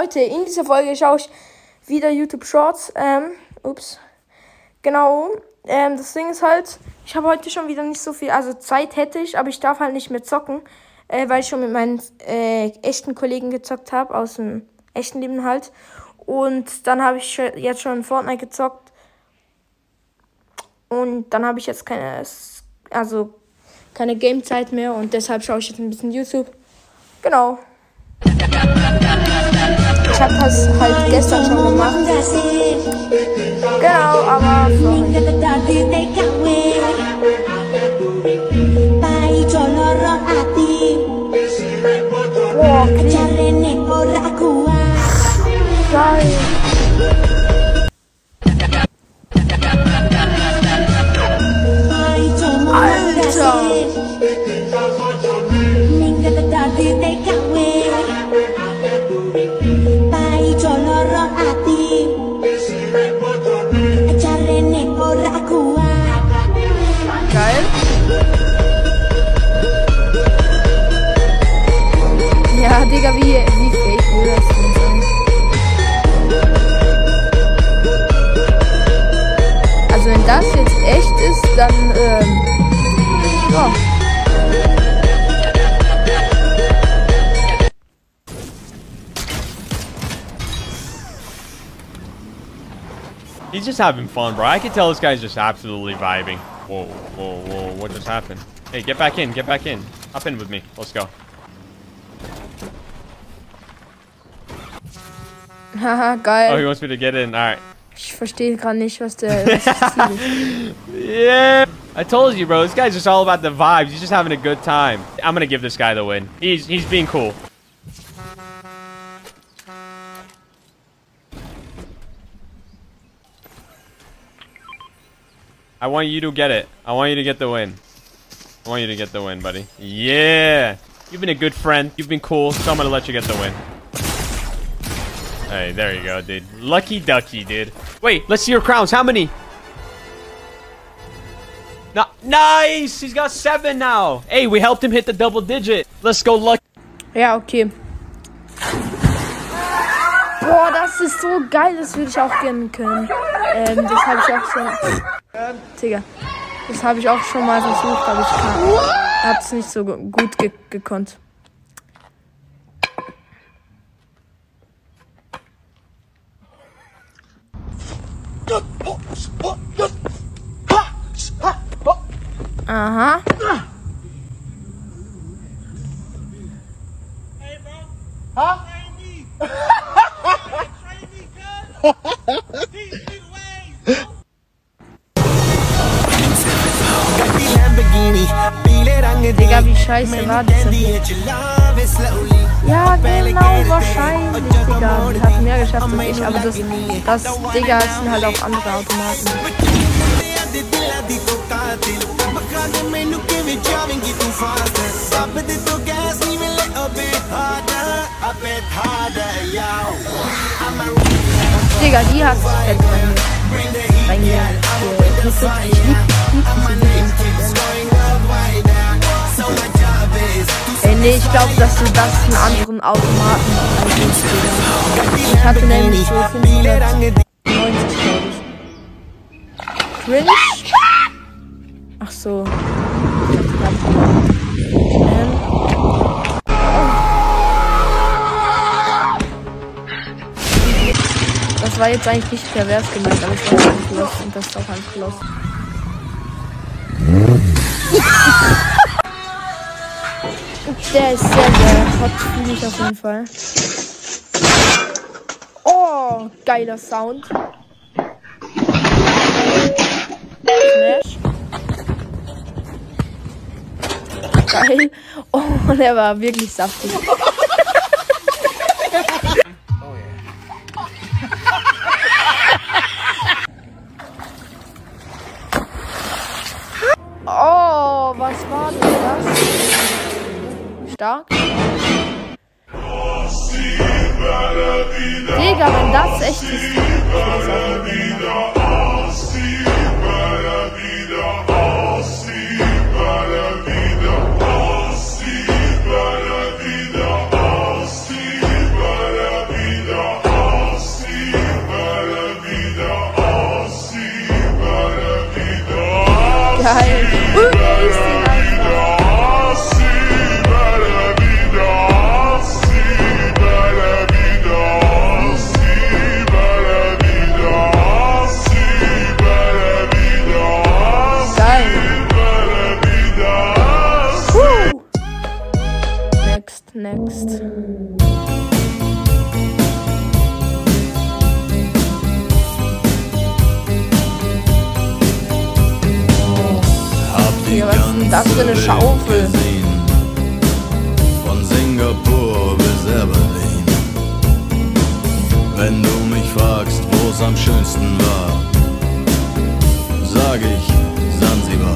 Leute, in dieser Folge schaue ich wieder YouTube Shorts. Ähm, ups. Genau. Ähm, das Ding ist halt, ich habe heute schon wieder nicht so viel, also Zeit hätte ich, aber ich darf halt nicht mehr zocken, äh, weil ich schon mit meinen äh, echten Kollegen gezockt habe, aus dem echten Leben halt. Und dann habe ich jetzt schon Fortnite gezockt. Und dann habe ich jetzt keine, also keine Gamezeit mehr und deshalb schaue ich jetzt ein bisschen YouTube. Genau. Ich habe das halt gestern schon gemacht. Genau, aber He's just having fun, bro. I can tell this guy's just absolutely vibing. Whoa, whoa, whoa. What just happened? Hey, get back in. Get back in. Hop in with me. Let's go. Haha, geil. Oh, he wants me to get in. All right. Ich verstehe gerade nicht, was der was das Ziel ist. Yeah. I told you, bro. This guy's just all about the vibes. He's just having a good time. I'm gonna give this guy the win. He's he's being cool. I want you to get it. I want you to get the win. I want you to get the win, buddy. Yeah. You've been a good friend. You've been cool, so I'm gonna let you get the win. Hey, there you go, dude. Lucky ducky, dude. Wait, let's see your crowns. How many? No nice! He's got seven now. Hey, we helped him hit the double digit. Let's go lucky. Yeah, okay. Das ist so geil. Das würde ich auch gerne können. Ähm, das habe ich auch schon... Digga. Das habe ich auch schon mal versucht, aber ich habe es nicht so gut ge gekonnt. Aha. Hey, bro. Huh? Digga, wie scheiße war das denn? Ja, genau, wahrscheinlich, Digga. Die hat mehr geschafft als ich, aber das, das, Digga, sind halt auch andere Automaten. Digga, die hat fett. Ich lieb, Ey, nee, ich glaube, dass du das einen anderen Automaten einsetzt, Ich hatte nämlich so 590, glaube ich. Cringe? Ach so. Ähm. Das war jetzt eigentlich nicht pervers gemeint, aber ich war einfach los und das ist auch einfach los. Der ist sehr, sehr hot, finde ich auf jeden Fall. Oh, geiler Sound. Smash. Geil. Oh, der war wirklich saftig. Oh, was war denn das? Stark. Digga, wenn das echt ist. Das für eine Schaufel? Von Singapur bis Aberdeen. Wenn du mich fragst, wo es am schönsten war, sag ich Sansibar.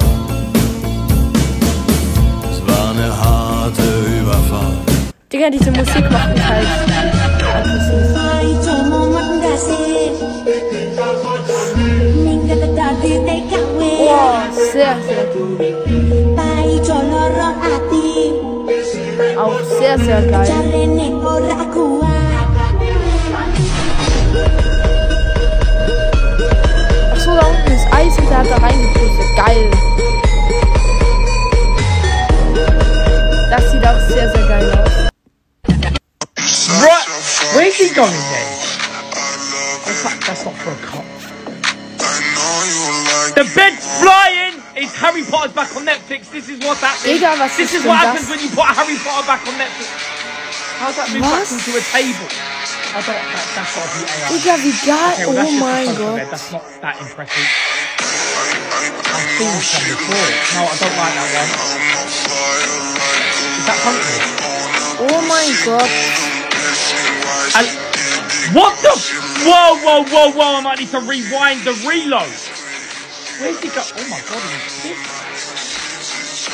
Es war eine harte Überfahrt. Digga, diese Musik macht mich halt aggressiv. Sehr, sehr gut. Auch sehr, sehr geil. Jarene ora kuat Ach so, da unten ist Eis und der hat da reingepustet. Geil. Das sieht auch sehr, sehr geil aus. Right, where's he going then? Oh, fuck, that's not for a cop. The bed's flying! It's Harry Potter's back on Netflix. This is what's happening. Digga, was this is what happens when you put Harry Potter back on Netflix. How's that move back Was? into a table? I don't. That, that's got to be AI. Digga, wie Okay, well, that's Oh just a mein bed. That's not that impressive. I've seen some before. No, I don't like that one. Is that funky? Oh mein Gott. And what the? Whoa, whoa, whoa, whoa! I might need to rewind the reload. Where's he go? Oh my god, he's.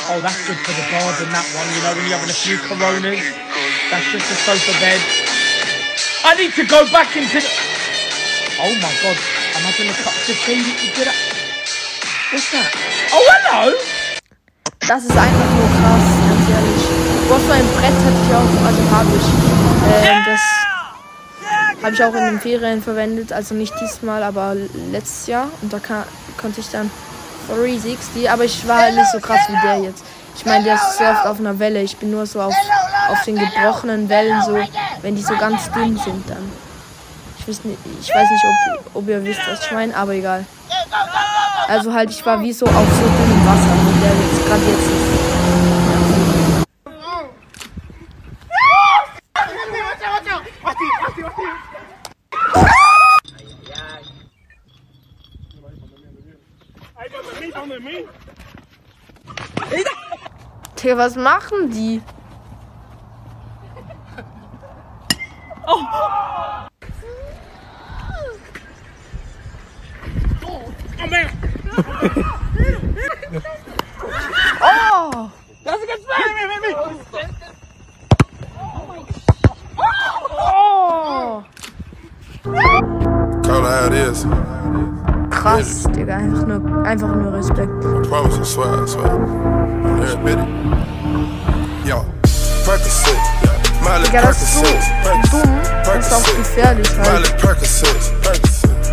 Oh, that's good for the garden. That one, you know, when you're having a few Coronas. That's just a sofa bed. I need to go back into the. Oh my god! The cups of tea that you did. At... What's that? Oh, hello. Das ist einfach nur krass, ganz ehrlich. Boah, so ein Brett hatte ich auch, also habe ich. Ähm, das habe ich auch in den Ferien verwendet, also nicht diesmal, aber letztes Jahr. Und da kann, konnte ich dann 360, aber ich war halt nicht so krass wie der jetzt. Ich meine, der surft auf einer Welle. Ich bin nur so auf, auf den gebrochenen Wellen, so, wenn die so ganz dünn sind dann. Ich weiß nicht, ich weiß nicht ob, ob ihr wisst, was ich meine, aber egal. Also halt, ich war wie so auf so dünnem Wasser, wie der jetzt gerade jetzt ist. Digga, was machen die? Oh! Krass, Digga, einfach nur, einfach nur Respekt. I promise, I swear, I swear. There, admit it. Yo, Percocet, Miley Digga, das ist so dumm. Das ist auch gefährlich, halt. Percocet,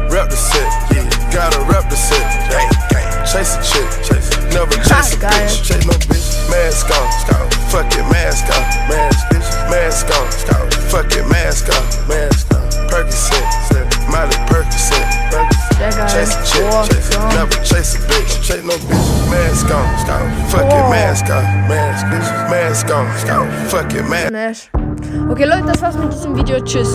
rep the set, yeah, gotta rep the set, gang, gang, chase a chick, chase, never chase a bitch, chase no bitch, mask on, fuck it, mask on, mask, bitch, mask on, fuck it, mask on, mask on, Percocet, Miley Percocet, Sehr geil. Chase a chick, chase, ja. never chase a bitch, chase no bitch. Mask on. Fuck it, mask on, mask. Mask on. Fuck it, mask. Okay, Leute, das war's mit diesem Video. Tschüss.